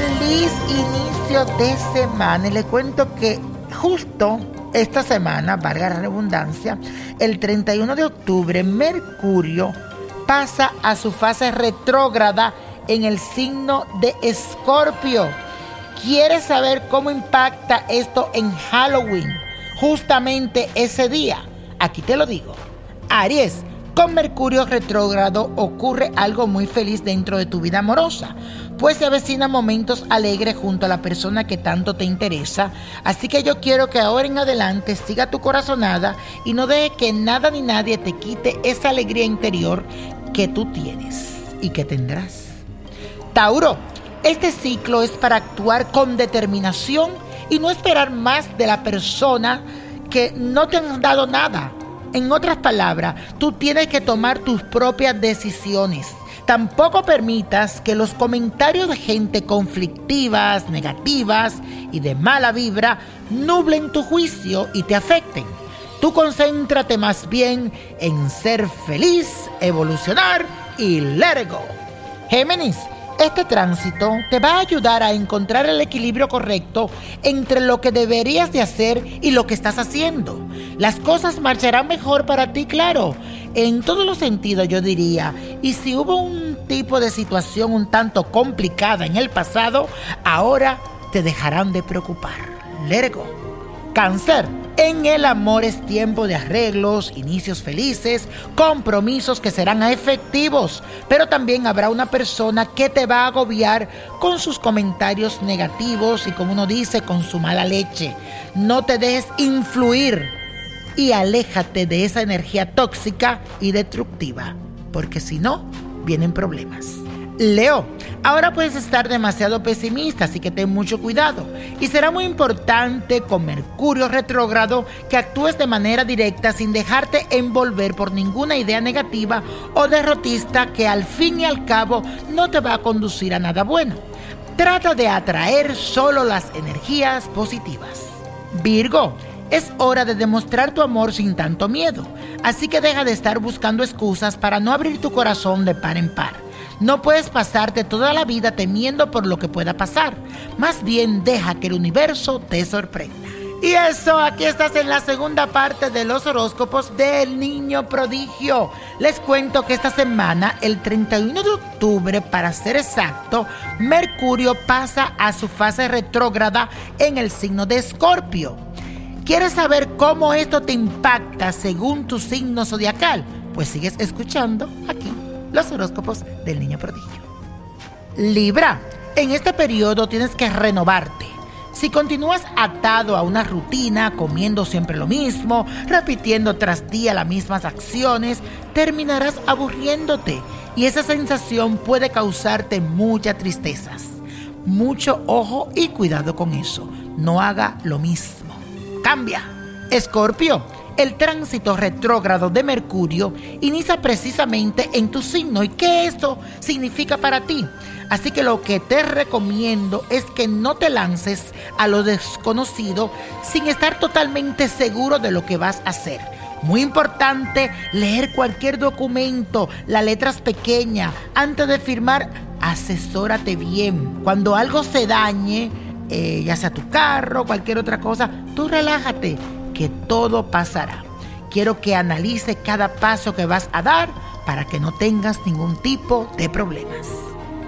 Feliz inicio de semana y le cuento que justo esta semana, valga la redundancia, el 31 de octubre, Mercurio pasa a su fase retrógrada en el signo de Escorpio. ¿Quieres saber cómo impacta esto en Halloween? Justamente ese día. Aquí te lo digo. Aries, con Mercurio retrógrado ocurre algo muy feliz dentro de tu vida amorosa, pues se avecinan momentos alegres junto a la persona que tanto te interesa. Así que yo quiero que ahora en adelante siga tu corazonada y no deje que nada ni nadie te quite esa alegría interior que tú tienes y que tendrás. Tauro, este ciclo es para actuar con determinación y no esperar más de la persona que no te han dado nada. En otras palabras, tú tienes que tomar tus propias decisiones. Tampoco permitas que los comentarios de gente conflictivas, negativas y de mala vibra nublen tu juicio y te afecten. Tú concéntrate más bien en ser feliz, evolucionar y let go. Géminis, este tránsito te va a ayudar a encontrar el equilibrio correcto entre lo que deberías de hacer y lo que estás haciendo. Las cosas marcharán mejor para ti, claro, en todos los sentidos yo diría. Y si hubo un tipo de situación un tanto complicada en el pasado, ahora te dejarán de preocupar. Let go. Cáncer. En el amor es tiempo de arreglos, inicios felices, compromisos que serán efectivos, pero también habrá una persona que te va a agobiar con sus comentarios negativos y como uno dice, con su mala leche. No te dejes influir y aléjate de esa energía tóxica y destructiva, porque si no, vienen problemas. Leo, ahora puedes estar demasiado pesimista, así que ten mucho cuidado. Y será muy importante con Mercurio retrógrado que actúes de manera directa sin dejarte envolver por ninguna idea negativa o derrotista que al fin y al cabo no te va a conducir a nada bueno. Trata de atraer solo las energías positivas. Virgo, es hora de demostrar tu amor sin tanto miedo, así que deja de estar buscando excusas para no abrir tu corazón de par en par. No puedes pasarte toda la vida temiendo por lo que pueda pasar. Más bien deja que el universo te sorprenda. Y eso, aquí estás en la segunda parte de los horóscopos del niño prodigio. Les cuento que esta semana, el 31 de octubre, para ser exacto, Mercurio pasa a su fase retrógrada en el signo de Escorpio. ¿Quieres saber cómo esto te impacta según tu signo zodiacal? Pues sigues escuchando aquí los horóscopos del niño prodigio. Libra, en este periodo tienes que renovarte. Si continúas atado a una rutina, comiendo siempre lo mismo, repitiendo tras día las mismas acciones, terminarás aburriéndote y esa sensación puede causarte muchas tristezas. Mucho ojo y cuidado con eso. No haga lo mismo. Cambia. Escorpio, el tránsito retrógrado de Mercurio inicia precisamente en tu signo. ¿Y qué esto significa para ti? Así que lo que te recomiendo es que no te lances a lo desconocido sin estar totalmente seguro de lo que vas a hacer. Muy importante leer cualquier documento, las letras pequeñas, antes de firmar, asesórate bien. Cuando algo se dañe, eh, ya sea tu carro, cualquier otra cosa, tú relájate que todo pasará. Quiero que analice cada paso que vas a dar para que no tengas ningún tipo de problemas.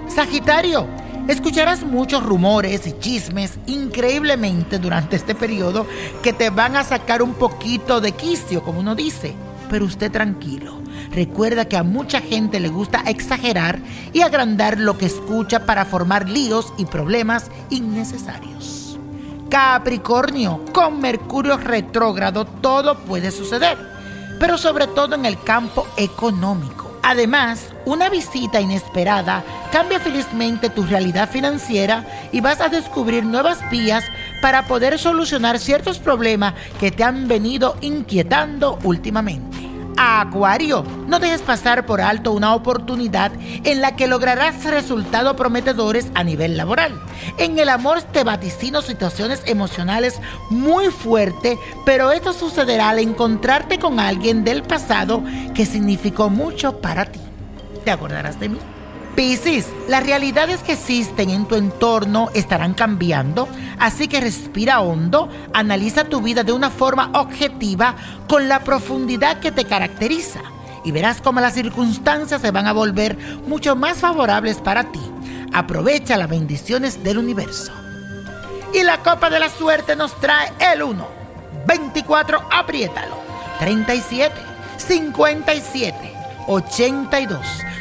Sagitario, escucharás muchos rumores y chismes increíblemente durante este periodo que te van a sacar un poquito de quicio, como uno dice. Pero usted tranquilo. Recuerda que a mucha gente le gusta exagerar y agrandar lo que escucha para formar líos y problemas innecesarios. Capricornio, con Mercurio retrógrado todo puede suceder, pero sobre todo en el campo económico. Además, una visita inesperada cambia felizmente tu realidad financiera y vas a descubrir nuevas vías para poder solucionar ciertos problemas que te han venido inquietando últimamente. Acuario, no dejes pasar por alto una oportunidad en la que lograrás resultados prometedores a nivel laboral. En el amor te vaticino situaciones emocionales muy fuertes, pero esto sucederá al encontrarte con alguien del pasado que significó mucho para ti. ¿Te acordarás de mí? Piscis, las realidades que existen en tu entorno estarán cambiando, así que respira hondo, analiza tu vida de una forma objetiva con la profundidad que te caracteriza y verás cómo las circunstancias se van a volver mucho más favorables para ti. Aprovecha las bendiciones del universo. Y la copa de la suerte nos trae el 1, 24, apriétalo, 37, 57, 82.